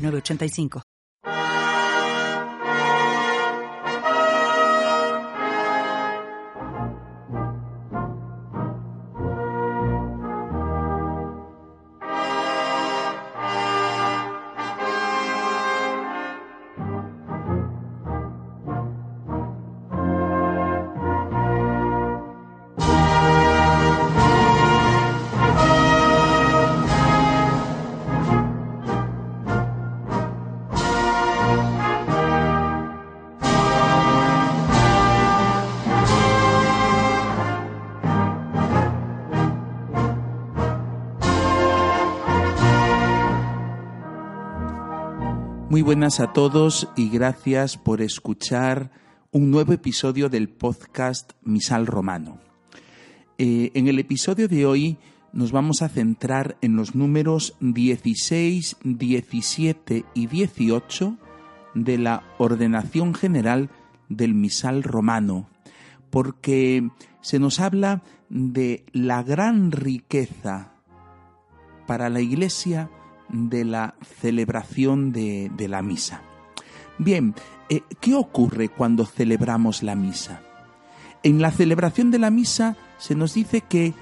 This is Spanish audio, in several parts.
985. Muy buenas a todos y gracias por escuchar un nuevo episodio del podcast Misal Romano. Eh, en el episodio de hoy nos vamos a centrar en los números 16, 17 y 18 de la ordenación general del Misal Romano, porque se nos habla de la gran riqueza para la Iglesia de la celebración de, la misa. Bien, eh, ¿qué ocurre cuando celebramos la misa? En la celebración de la misa se nos dice que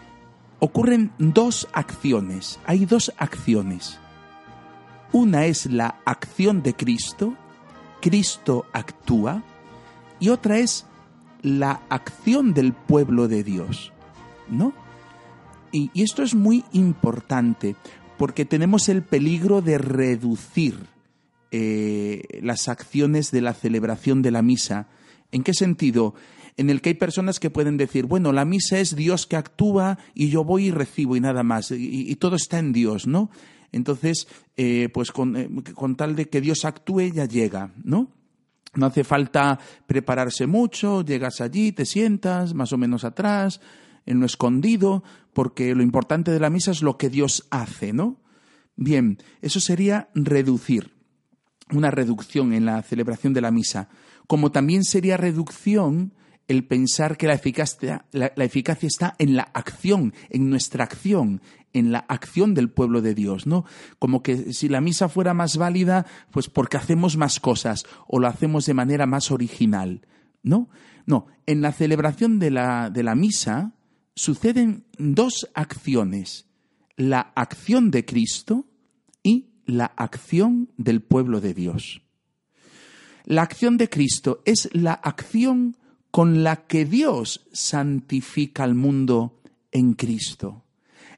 ocurren dos acciones, hay dos acciones. Una es la acción de Cristo, Cristo actúa, y otra es la acción del pueblo de Dios, ¿no? y esto es muy importante porque tenemos el peligro de reducir eh, las acciones de la celebración de la misa. ¿En qué sentido? En el que hay personas que pueden decir, bueno, la misa es Dios que actúa y yo voy y recibo y nada más, y, todo está en Dios, ¿no? Entonces, eh, pues eh, con tal de que Dios actúe ya llega, ¿no? No hace falta prepararse mucho, llegas allí, te sientas más o menos atrás, en lo escondido, porque lo importante de la misa es lo que Dios hace, ¿no? Bien, eso sería reducir, una reducción en la celebración de la misa, como también sería reducción el pensar que la eficacia, la, eficacia está en la acción, en nuestra acción, en la acción del pueblo de Dios, ¿no? Como que si la misa fuera más válida, pues porque hacemos más cosas o lo hacemos de manera más original, ¿no? No, en la celebración de la, de la misa, suceden dos acciones, la acción de Cristo y la acción del pueblo de Dios. La acción de Cristo es la acción con la que Dios santifica al mundo en Cristo.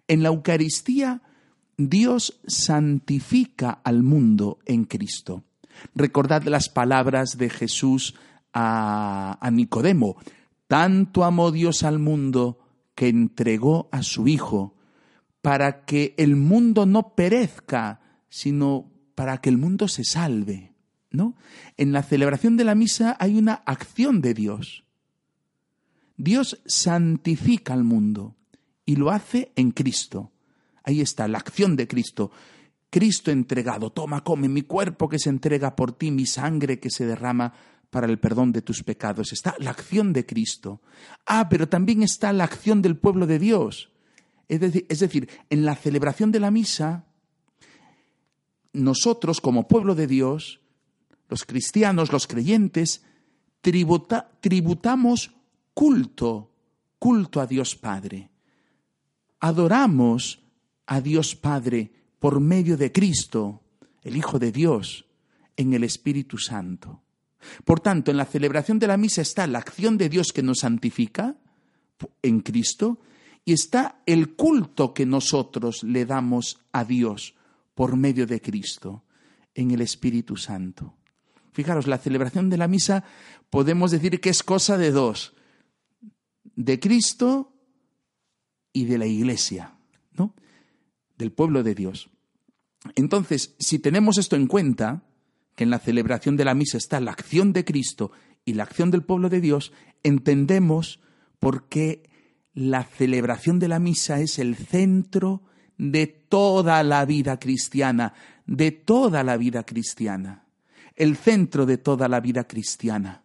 En la Eucaristía, Dios santifica al mundo en Cristo. Recordad las palabras de Jesús a, Nicodemo. Tanto amó Dios al mundo que entregó a su Hijo para que el mundo no perezca, sino para que el mundo se salve. ¿no? En la celebración de la misa hay una acción de Dios. Dios santifica al mundo y lo hace en Cristo. Ahí está la acción de Cristo. Cristo entregado, toma, come mi cuerpo que se entrega por ti, mi sangre que se derrama para el perdón de tus pecados. Está la acción de Cristo. Ah, pero también está la acción del pueblo de Dios. Es decir, en la celebración de la misa, nosotros como pueblo de Dios, los cristianos, los creyentes, tributamos culto, culto a Dios Padre. Adoramos a Dios Padre por medio de Cristo, el Hijo de Dios, en el Espíritu Santo. Por tanto, en la celebración de la misa está la acción de Dios que nos santifica en Cristo y está el culto que nosotros le damos a Dios por medio de Cristo en el Espíritu Santo. Fijaros, la celebración de la misa podemos decir que es cosa de dos, de Cristo y de la Iglesia, ¿no? Del pueblo de Dios. Entonces, si tenemos esto en cuenta, que en la celebración de la misa está la acción de Cristo y la acción del pueblo de Dios, entendemos por qué la celebración de la misa es el centro de toda la vida cristiana, de toda la vida cristiana, el centro de toda la vida cristiana.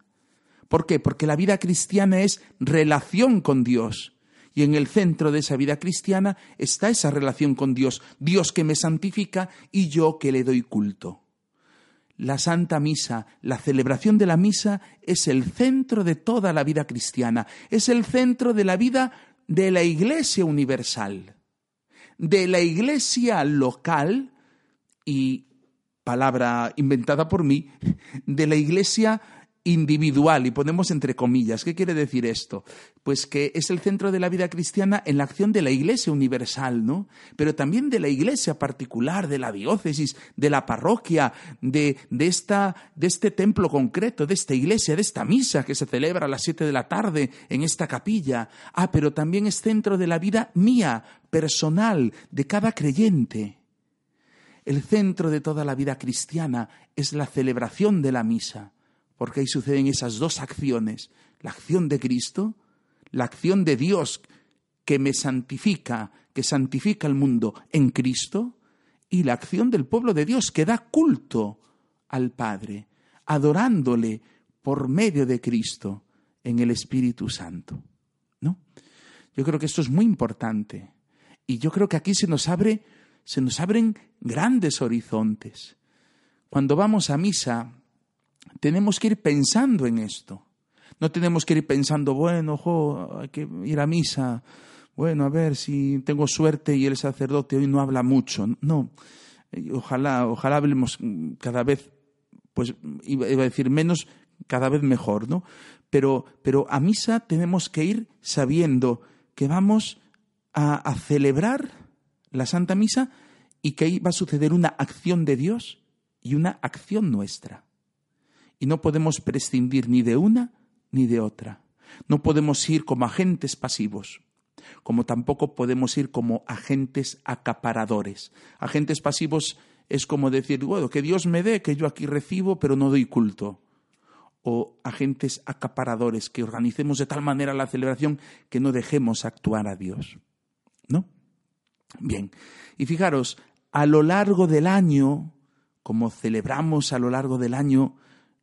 ¿Por qué? Porque la vida cristiana es relación con Dios. Y en el centro de esa vida cristiana está esa relación con Dios, Dios que me santifica y yo que le doy culto. La Santa Misa, la celebración de la Misa es el centro de toda la vida cristiana, es el centro de la vida de la Iglesia universal, de la Iglesia local y, palabra inventada por mí, de la Iglesia individual y ponemos entre comillas. ¿Qué quiere decir esto? Pues que es el centro de la vida cristiana en la acción de la Iglesia universal, ¿no? Pero también de la Iglesia particular, de la diócesis, de la parroquia, de, de, esta, de este templo concreto, de esta iglesia, de esta misa que se celebra a las siete de la tarde en esta capilla. Ah, pero también es centro de la vida mía, personal, de cada creyente. El centro de toda la vida cristiana es la celebración de la misa porque ahí suceden esas dos acciones, la acción de Cristo, la acción de Dios que me santifica, que santifica el mundo en Cristo, y la acción del pueblo de Dios que da culto al Padre, adorándole por medio de Cristo en el Espíritu Santo. ¿No? Yo creo que esto es muy importante. Y yo creo que aquí se nos abre, se nos abren grandes horizontes. Cuando vamos a misa, tenemos que ir pensando en esto. No tenemos que ir pensando, bueno, hay que ir a misa, bueno, a ver si tengo suerte y el sacerdote hoy no habla mucho. No, ojalá, ojalá hablemos cada vez, pues iba a decir menos, cada vez mejor, ¿no? Pero, pero a misa tenemos que ir sabiendo que vamos a celebrar la Santa Misa y que ahí va a suceder una acción de Dios y una acción nuestra y no podemos prescindir ni de una ni de otra. No podemos ir como agentes pasivos, como tampoco podemos ir como agentes acaparadores. Agentes pasivos es como decir, bueno, que Dios me dé, que yo aquí recibo, pero no doy culto. O agentes acaparadores, que organicemos de tal manera la celebración que no dejemos actuar a Dios. ¿No? Bien, y fijaros, a lo largo del año, como celebramos a lo largo del año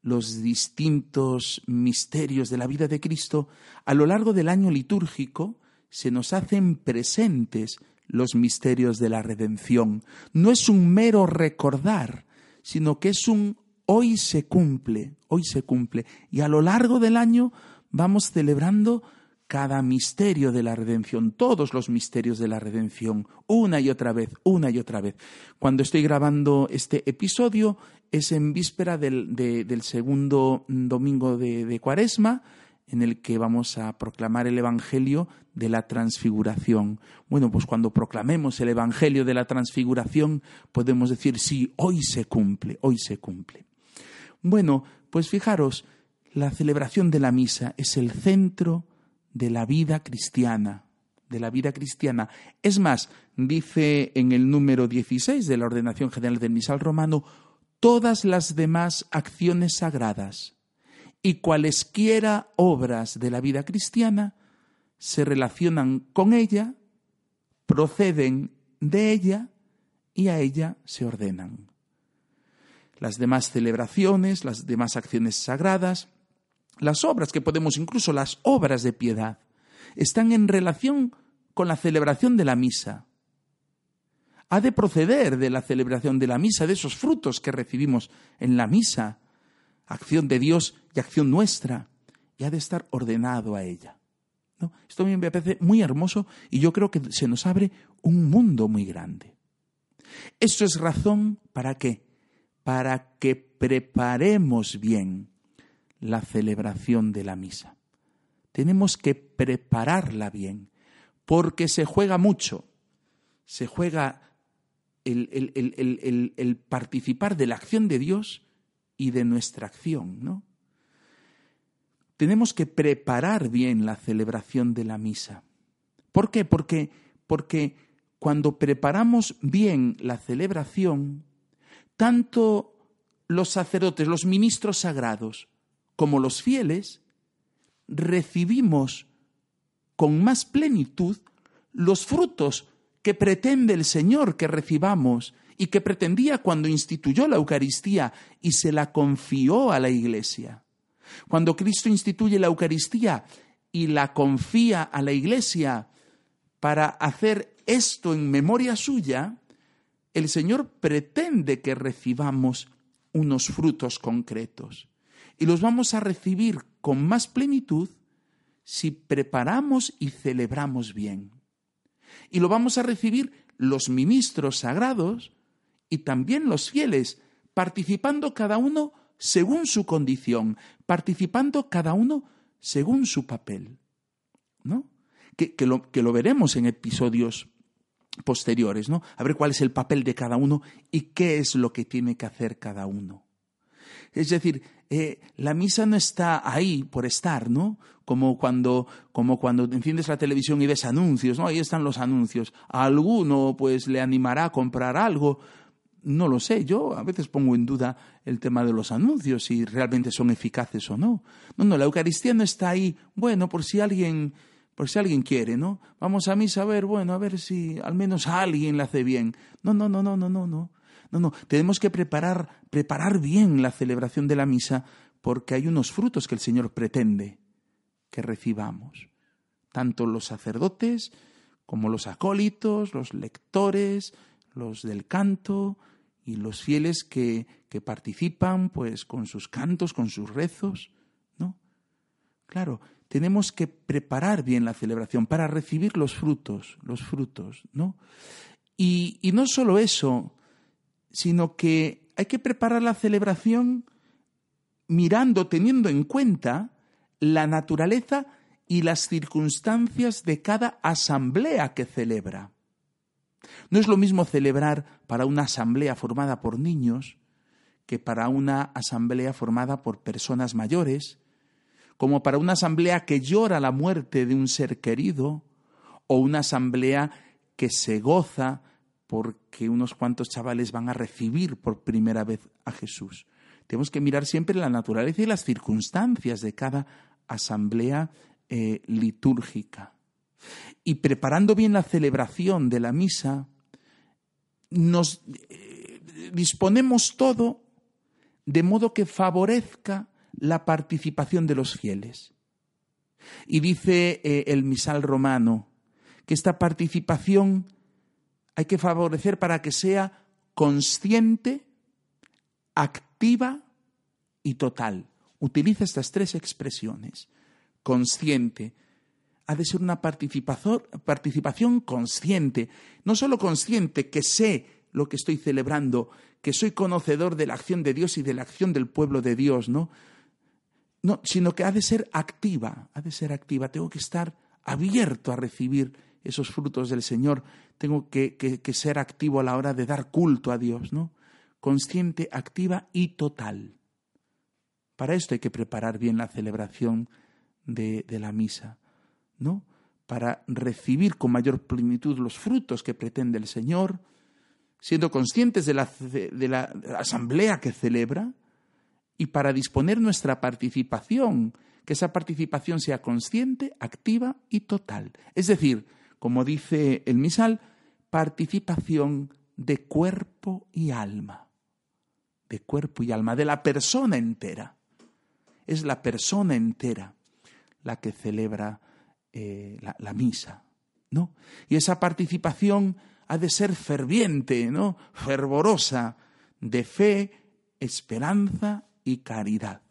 los distintos misterios de la vida de Cristo, a lo largo del año litúrgico se nos hacen presentes los misterios de la redención. No es un mero recordar, sino que es un hoy se cumple, hoy se cumple. Y a lo largo del año vamos celebrando cada misterio de la redención, todos los misterios de la redención, una y otra vez, una y otra vez. Cuando estoy grabando este episodio es en víspera del, segundo domingo de, de, Cuaresma, en el que vamos a proclamar el Evangelio de la Transfiguración. Bueno, pues cuando proclamemos el Evangelio de la Transfiguración, podemos decir, sí, hoy se cumple, hoy se cumple. Bueno, pues fijaros, la celebración de la misa es el centro de la vida cristiana, de la vida cristiana. Es más, dice en el número 16 de la Ordenación General del Misal Romano, todas las demás acciones sagradas y cualesquiera obras de la vida cristiana se relacionan con ella, proceden de ella y a ella se ordenan. Las demás celebraciones, las demás acciones sagradas, las obras que podemos, incluso las obras de piedad, están en relación con la celebración de la misa ha de proceder de la celebración de la misa, de esos frutos que recibimos en la misa, acción de Dios y acción nuestra, y ha de estar ordenado a ella. ¿No? Esto a mí me parece muy hermoso y yo creo que se nos abre un mundo muy grande. Esto es razón para qué? Para que preparemos bien la celebración de la misa. Tenemos que prepararla bien, porque se juega mucho. Se juega el, participar de la acción de Dios y de nuestra acción, ¿no? Tenemos que preparar bien la celebración de la misa. ¿Por qué? Porque, porque cuando preparamos bien la celebración, tanto los sacerdotes, los ministros sagrados, como los fieles, recibimos con más plenitud los frutos que pretende el Señor que recibamos y que pretendía cuando instituyó la Eucaristía y se la confió a la Iglesia. Cuando Cristo instituye la Eucaristía y la confía a la Iglesia para hacer esto en memoria suya, el Señor pretende que recibamos unos frutos concretos. Y los vamos a recibir con más plenitud si preparamos y celebramos bien. Y lo vamos a recibir los ministros sagrados y también los fieles, participando cada uno según su condición, participando cada uno según su papel. ¿No? Que, lo, que lo veremos en episodios posteriores, ¿no? A ver cuál es el papel de cada uno y qué es lo que tiene que hacer cada uno. Es decir, eh, la misa no está ahí por estar, ¿no? Como cuando, como cuando enciendes la televisión y ves anuncios, ¿no? Ahí están los anuncios. A alguno, pues, le animará a comprar algo. No lo sé, yo a veces pongo en duda el tema de los anuncios, si realmente son eficaces o no. No, no, la Eucaristía no está ahí, bueno, por si alguien, por si alguien quiere, ¿no? Vamos a misa a ver, bueno, a ver si al menos alguien la hace bien. No, no, no, no, no, no, no. No, no, tenemos que preparar, preparar bien la celebración de la misa porque hay unos frutos que el Señor pretende que recibamos. Tanto los sacerdotes como los acólitos, los lectores, los del canto y los fieles que, que participan pues con sus cantos, con sus rezos, ¿no? Claro, tenemos que preparar bien la celebración para recibir los frutos, los frutos, ¿no? Y, y no solo eso, sino que hay que preparar la celebración mirando, teniendo en cuenta la naturaleza y las circunstancias de cada asamblea que celebra. No es lo mismo celebrar para una asamblea formada por niños que para una asamblea formada por personas mayores, como para una asamblea que llora la muerte de un ser querido, o una asamblea que se goza porque unos cuantos chavales van a recibir por primera vez a Jesús. Tenemos que mirar siempre la naturaleza y las circunstancias de cada asamblea eh, litúrgica. Y preparando bien la celebración de la misa, nos eh, disponemos todo de modo que favorezca la participación de los fieles. Y dice eh, el misal romano que esta participación hay que favorecer para que sea consciente, activa y total. Utiliza estas tres expresiones. Consciente. Ha de ser una participación consciente. No solo consciente, que sé lo que estoy celebrando, que soy conocedor de la acción de Dios y de la acción del pueblo de Dios, ¿no? No, sino que ha de ser activa, ha de ser activa. Tengo que estar abierto a recibir esos frutos del Señor, tengo que, ser activo a la hora de dar culto a Dios, ¿no? Consciente, activa y total. Para esto hay que preparar bien la celebración de, la misa, ¿no? Para recibir con mayor plenitud los frutos que pretende el Señor, siendo conscientes de la, de la asamblea que celebra y para disponer nuestra participación, que esa participación sea consciente, activa y total. Es decir, como dice el misal, participación de cuerpo y alma, de cuerpo y alma, de la persona entera. Es la persona entera la que celebra eh, la, misa, ¿no? Y esa participación ha de ser ferviente, ¿no? Fervorosa, de fe, esperanza y caridad.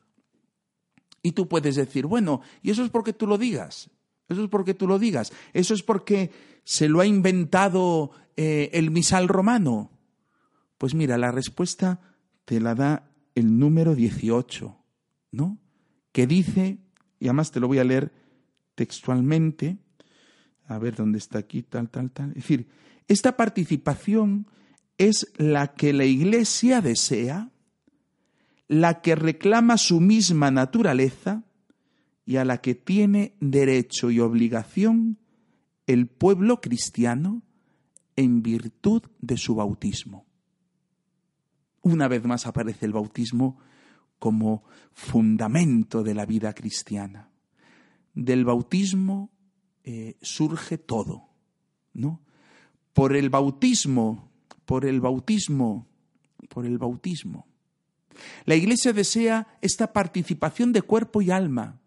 Y tú puedes decir, bueno, ¿y eso es porque tú lo digas? Eso es porque tú lo digas. Eso es porque se lo ha inventado eh, el misal romano. Pues mira, la respuesta te la da el número 18, ¿no? Que dice, y además te lo voy a leer textualmente, a ver dónde está aquí, tal, tal, tal. Es decir, esta participación es la que la Iglesia desea, la que reclama su misma naturaleza y a la que tiene derecho y obligación el pueblo cristiano en virtud de su bautismo. Una vez más aparece el bautismo como fundamento de la vida cristiana. Del bautismo eh, surge todo, ¿no? Por el bautismo, por el bautismo, por el bautismo. La Iglesia desea esta participación de cuerpo y alma,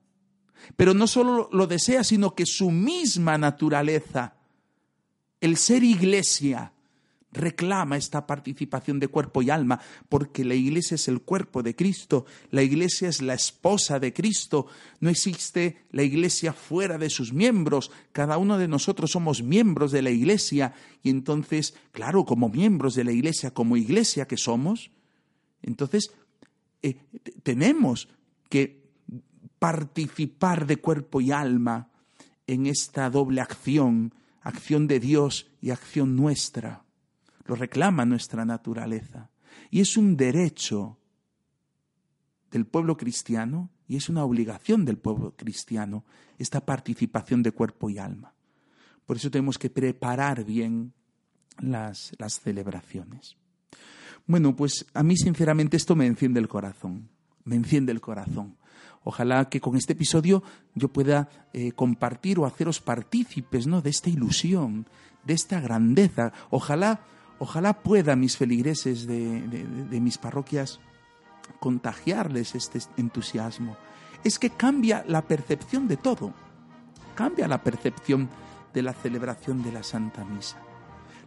pero no solo lo desea, sino que su misma naturaleza, el ser Iglesia, reclama esta participación de cuerpo y alma, porque la iglesia es el cuerpo de Cristo, la iglesia es la esposa de Cristo, no existe la iglesia fuera de sus miembros, cada uno de nosotros somos miembros de la iglesia. Y entonces, claro, como miembros de la iglesia, como iglesia que somos, entonces eh, tenemos que participar de cuerpo y alma en esta doble acción, acción de Dios y acción nuestra lo reclama nuestra naturaleza. Y es un derecho del pueblo cristiano y es una obligación del pueblo cristiano esta participación de cuerpo y alma. Por eso tenemos que preparar bien las, las celebraciones. Bueno, pues a mí sinceramente esto me enciende el corazón, me enciende el corazón. Ojalá que con este episodio yo pueda eh, compartir o haceros partícipes ¿no? de esta ilusión, de esta grandeza. Ojalá Ojalá pueda mis feligreses de, mis parroquias contagiarles este entusiasmo. Es que cambia la percepción de todo, cambia la percepción de la celebración de la Santa Misa.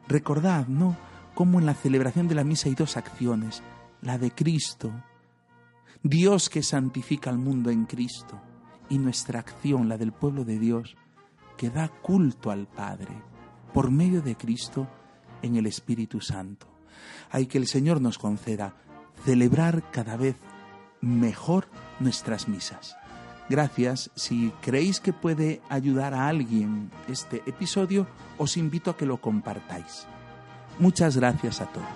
Recordad, ¿no? Cómo en la celebración de la misa hay dos acciones, la de Cristo, Dios que santifica al mundo en Cristo, y nuestra acción, la del pueblo de Dios, que da culto al Padre por medio de Cristo en el Espíritu Santo. Hay que el Señor nos conceda celebrar cada vez mejor nuestras misas. Gracias. Si creéis que puede ayudar a alguien este episodio, os invito a que lo compartáis. Muchas gracias a todos.